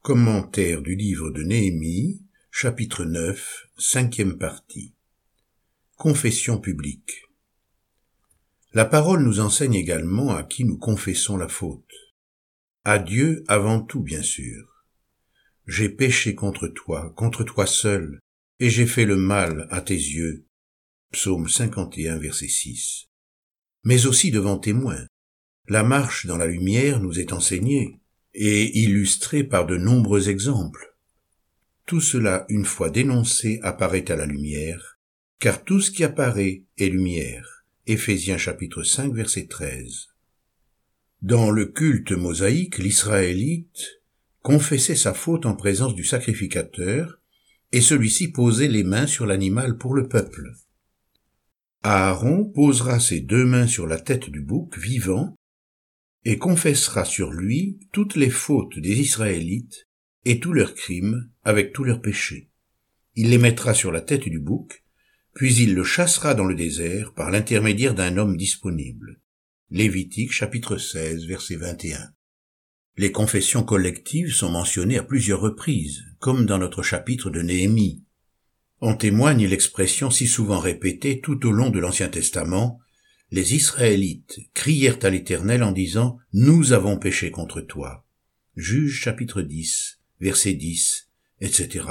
Commentaire du livre de Néhémie, chapitre 9, cinquième partie. Confession publique. La parole nous enseigne également à qui nous confessons la faute. À Dieu avant tout, bien sûr. J'ai péché contre toi, contre toi seul, et j'ai fait le mal à tes yeux. Psaume 51, verset 6. Mais aussi devant témoins. La marche dans la lumière nous est enseignée et illustré par de nombreux exemples. Tout cela, une fois dénoncé, apparaît à la lumière, car tout ce qui apparaît est lumière. Éphésiens chapitre 5 verset 13. Dans le culte mosaïque, l'Israélite confessait sa faute en présence du sacrificateur, et celui-ci posait les mains sur l'animal pour le peuple. Aaron posera ses deux mains sur la tête du bouc vivant et confessera sur lui toutes les fautes des Israélites et tous leurs crimes avec tous leurs péchés. Il les mettra sur la tête du bouc, puis il le chassera dans le désert par l'intermédiaire d'un homme disponible. Lévitique chapitre 16 verset 21. Les confessions collectives sont mentionnées à plusieurs reprises, comme dans notre chapitre de Néhémie. En témoigne l'expression si souvent répétée tout au long de l'Ancien Testament les Israélites crièrent à l'Éternel en disant, Nous avons péché contre toi. Juge chapitre 10, verset 10, etc.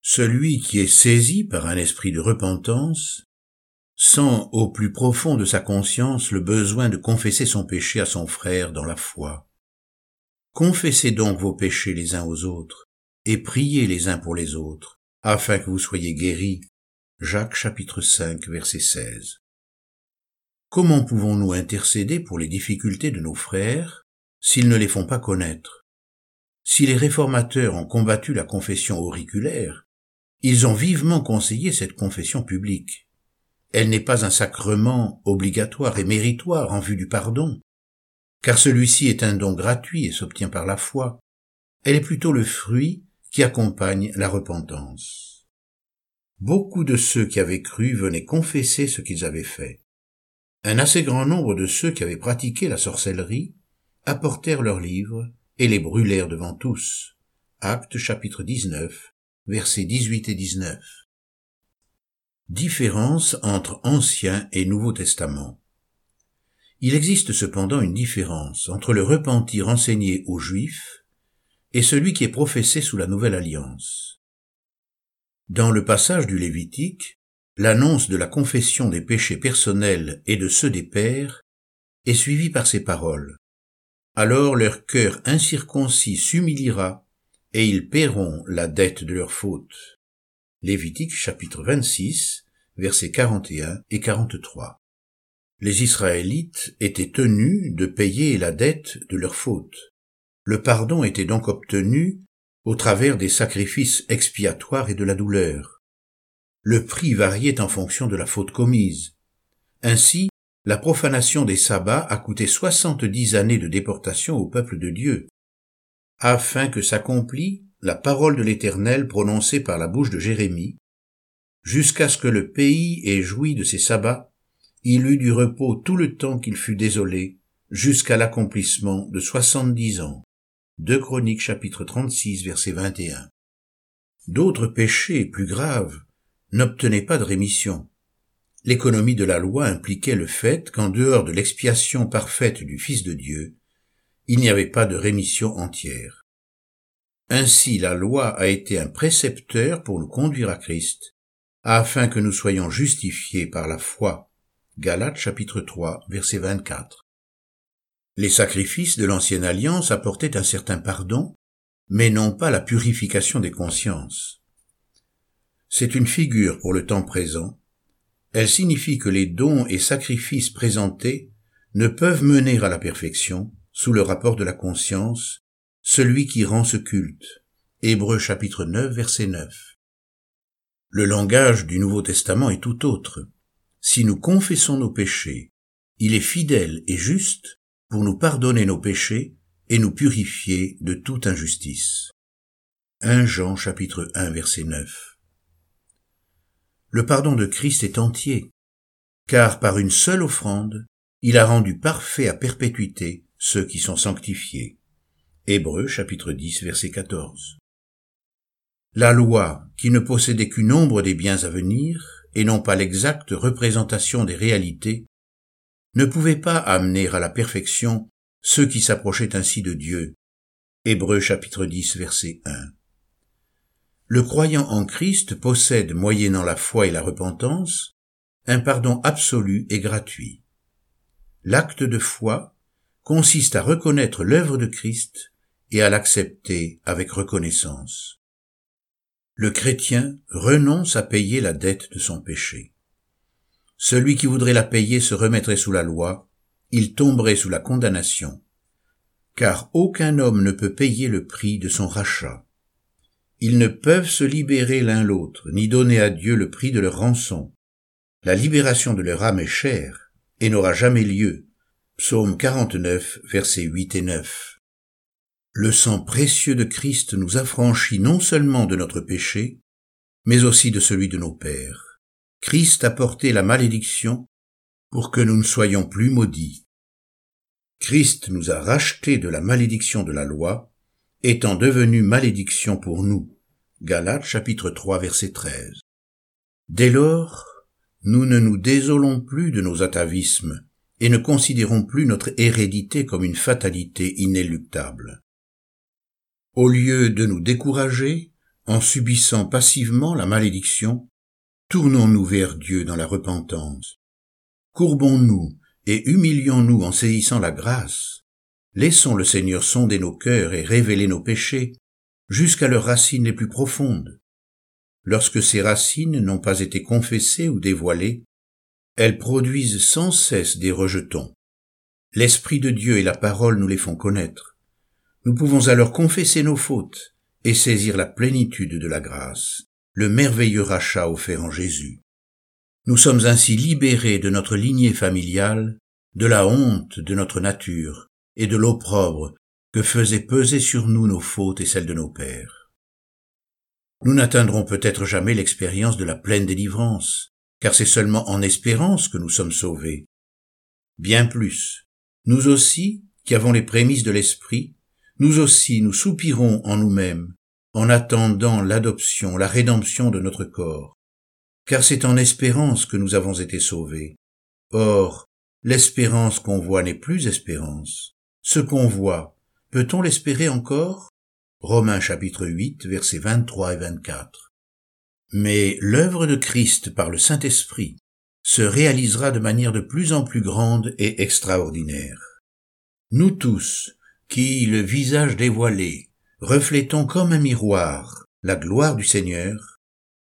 Celui qui est saisi par un esprit de repentance sent au plus profond de sa conscience le besoin de confesser son péché à son frère dans la foi. Confessez donc vos péchés les uns aux autres, et priez les uns pour les autres, afin que vous soyez guéris. Jacques chapitre 5 verset 16. Comment pouvons-nous intercéder pour les difficultés de nos frères s'ils ne les font pas connaître? Si les réformateurs ont combattu la confession auriculaire, ils ont vivement conseillé cette confession publique. Elle n'est pas un sacrement obligatoire et méritoire en vue du pardon, car celui-ci est un don gratuit et s'obtient par la foi. Elle est plutôt le fruit qui accompagne la repentance. Beaucoup de ceux qui avaient cru venaient confesser ce qu'ils avaient fait. Un assez grand nombre de ceux qui avaient pratiqué la sorcellerie apportèrent leurs livres et les brûlèrent devant tous. Acte chapitre 19, versets 18 et 19. Différence entre Ancien et Nouveau Testament. Il existe cependant une différence entre le repentir enseigné aux Juifs et celui qui est professé sous la Nouvelle Alliance. Dans le passage du Lévitique, L'annonce de la confession des péchés personnels et de ceux des pères est suivie par ces paroles. Alors leur cœur incirconcis s'humiliera et ils paieront la dette de leur faute. Lévitique chapitre 26 versets 41 et 43. Les Israélites étaient tenus de payer la dette de leur faute. Le pardon était donc obtenu au travers des sacrifices expiatoires et de la douleur le prix variait en fonction de la faute commise. Ainsi, la profanation des sabbats a coûté soixante-dix années de déportation au peuple de Dieu, afin que s'accomplît la parole de l'Éternel prononcée par la bouche de Jérémie, jusqu'à ce que le pays ait joui de ses sabbats, il eut du repos tout le temps qu'il fut désolé, jusqu'à l'accomplissement de soixante-dix ans. 2 Chroniques chapitre 36 verset 21. D'autres péchés plus graves n'obtenait pas de rémission. L'économie de la loi impliquait le fait qu'en dehors de l'expiation parfaite du Fils de Dieu, il n'y avait pas de rémission entière. Ainsi la loi a été un précepteur pour nous conduire à Christ, afin que nous soyons justifiés par la foi. Galates chapitre 3 verset 24. Les sacrifices de l'ancienne alliance apportaient un certain pardon, mais non pas la purification des consciences. C'est une figure pour le temps présent. Elle signifie que les dons et sacrifices présentés ne peuvent mener à la perfection, sous le rapport de la conscience, celui qui rend ce culte. Hébreux chapitre 9 verset 9. Le langage du Nouveau Testament est tout autre. Si nous confessons nos péchés, il est fidèle et juste pour nous pardonner nos péchés et nous purifier de toute injustice. 1 Jean chapitre 1 verset 9. Le pardon de Christ est entier, car par une seule offrande, il a rendu parfait à perpétuité ceux qui sont sanctifiés. Hébreux chapitre 10 verset 14. La loi, qui ne possédait qu'une ombre des biens à venir, et non pas l'exacte représentation des réalités, ne pouvait pas amener à la perfection ceux qui s'approchaient ainsi de Dieu. Hébreux chapitre 10 verset 1. Le croyant en Christ possède, moyennant la foi et la repentance, un pardon absolu et gratuit. L'acte de foi consiste à reconnaître l'œuvre de Christ et à l'accepter avec reconnaissance le chrétien renonce à payer la dette de son péché. Celui qui voudrait la payer se remettrait sous la loi, il tomberait sous la condamnation, car aucun homme ne peut payer le prix de son rachat. Ils ne peuvent se libérer l'un l'autre, ni donner à Dieu le prix de leur rançon. La libération de leur âme est chère, et n'aura jamais lieu. Psaume 49, versets 8 et 9. Le sang précieux de Christ nous affranchit non seulement de notre péché, mais aussi de celui de nos pères. Christ a porté la malédiction pour que nous ne soyons plus maudits. Christ nous a rachetés de la malédiction de la loi, étant devenu malédiction pour nous. Galates chapitre 3 verset 13. Dès lors, nous ne nous désolons plus de nos atavismes et ne considérons plus notre hérédité comme une fatalité inéluctable. Au lieu de nous décourager, en subissant passivement la malédiction, tournons-nous vers Dieu dans la repentance. Courbons-nous et humilions-nous en saisissant la grâce. Laissons le Seigneur sonder nos cœurs et révéler nos péchés jusqu'à leurs racines les plus profondes. Lorsque ces racines n'ont pas été confessées ou dévoilées, elles produisent sans cesse des rejetons. L'Esprit de Dieu et la parole nous les font connaître. Nous pouvons alors confesser nos fautes et saisir la plénitude de la grâce, le merveilleux rachat offert en Jésus. Nous sommes ainsi libérés de notre lignée familiale, de la honte de notre nature et de l'opprobre que faisaient peser sur nous nos fautes et celles de nos pères. Nous n'atteindrons peut-être jamais l'expérience de la pleine délivrance, car c'est seulement en espérance que nous sommes sauvés. Bien plus, nous aussi, qui avons les prémices de l'Esprit, nous aussi nous soupirons en nous-mêmes, en attendant l'adoption, la rédemption de notre corps, car c'est en espérance que nous avons été sauvés. Or, l'espérance qu'on voit n'est plus espérance. Ce qu'on voit, peut-on l'espérer encore? Romains chapitre 8, versets 23 et 24. Mais l'œuvre de Christ par le Saint-Esprit se réalisera de manière de plus en plus grande et extraordinaire. Nous tous, qui, le visage dévoilé, reflétons comme un miroir la gloire du Seigneur,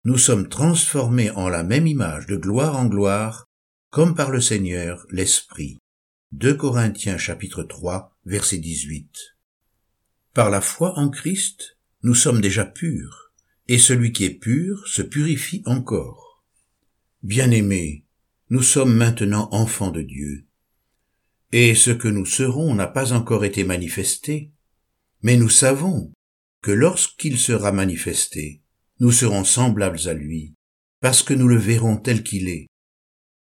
nous sommes transformés en la même image de gloire en gloire, comme par le Seigneur l'Esprit. 2 Corinthiens chapitre 3 verset 18. Par la foi en Christ, nous sommes déjà purs, et celui qui est pur se purifie encore. Bien-aimés, nous sommes maintenant enfants de Dieu, et ce que nous serons n'a pas encore été manifesté, mais nous savons que lorsqu'il sera manifesté, nous serons semblables à lui, parce que nous le verrons tel qu'il est.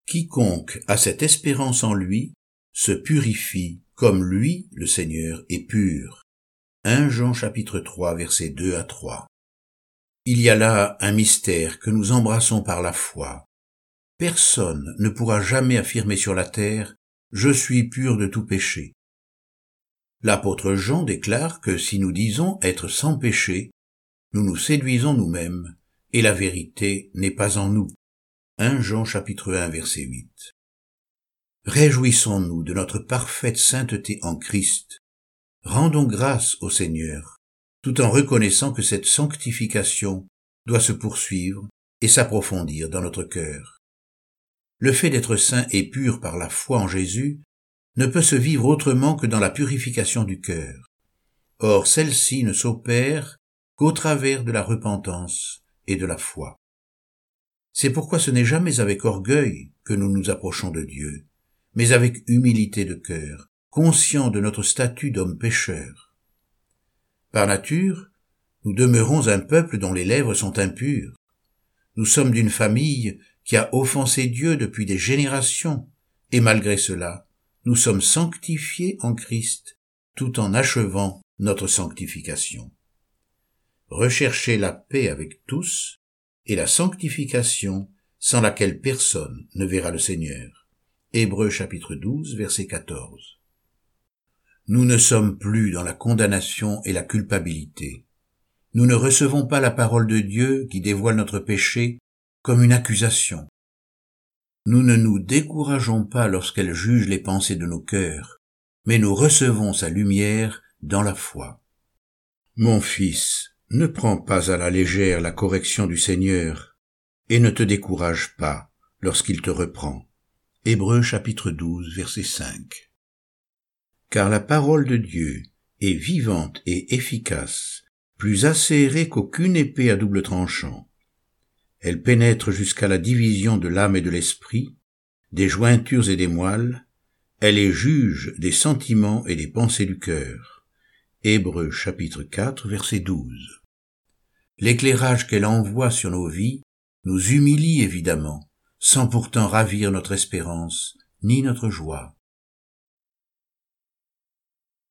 Quiconque a cette espérance en lui se purifie comme lui, le Seigneur, est pur. 1 Jean chapitre 3 versets 2 à 3. Il y a là un mystère que nous embrassons par la foi. Personne ne pourra jamais affirmer sur la terre je suis pur de tout péché. L'apôtre Jean déclare que si nous disons être sans péché, nous nous séduisons nous-mêmes, et la vérité n'est pas en nous. 1 Jean chapitre 1 verset 8. Réjouissons-nous de notre parfaite sainteté en Christ. Rendons grâce au Seigneur, tout en reconnaissant que cette sanctification doit se poursuivre et s'approfondir dans notre cœur. Le fait d'être saint et pur par la foi en Jésus ne peut se vivre autrement que dans la purification du cœur. Or celle-ci ne s'opère qu'au travers de la repentance et de la foi. C'est pourquoi ce n'est jamais avec orgueil que nous nous approchons de Dieu, mais avec humilité de cœur, conscient de notre statut d'homme pécheur. Par nature, nous demeurons un peuple dont les lèvres sont impures. Nous sommes d'une famille qui a offensé Dieu depuis des générations, et malgré cela, nous sommes sanctifiés en Christ, tout en achevant notre sanctification. Recherchez la paix avec tous et la sanctification sans laquelle personne ne verra le Seigneur. Hébreux chapitre 12 verset 14. Nous ne sommes plus dans la condamnation et la culpabilité. Nous ne recevons pas la parole de Dieu qui dévoile notre péché comme une accusation. Nous ne nous décourageons pas lorsqu'elle juge les pensées de nos cœurs, mais nous recevons sa lumière dans la foi. Mon fils, ne prends pas à la légère la correction du Seigneur, et ne te décourage pas lorsqu'il te reprend. Hébreux chapitre 12 verset 5. Car la parole de Dieu est vivante et efficace, plus acérée qu'aucune épée à double tranchant. Elle pénètre jusqu'à la division de l'âme et de l'esprit, des jointures et des moelles, elle est juge des sentiments et des pensées du cœur. Hébreux chapitre 4 verset 12. L'éclairage qu'elle envoie sur nos vies nous humilie évidemment, sans pourtant ravir notre espérance ni notre joie.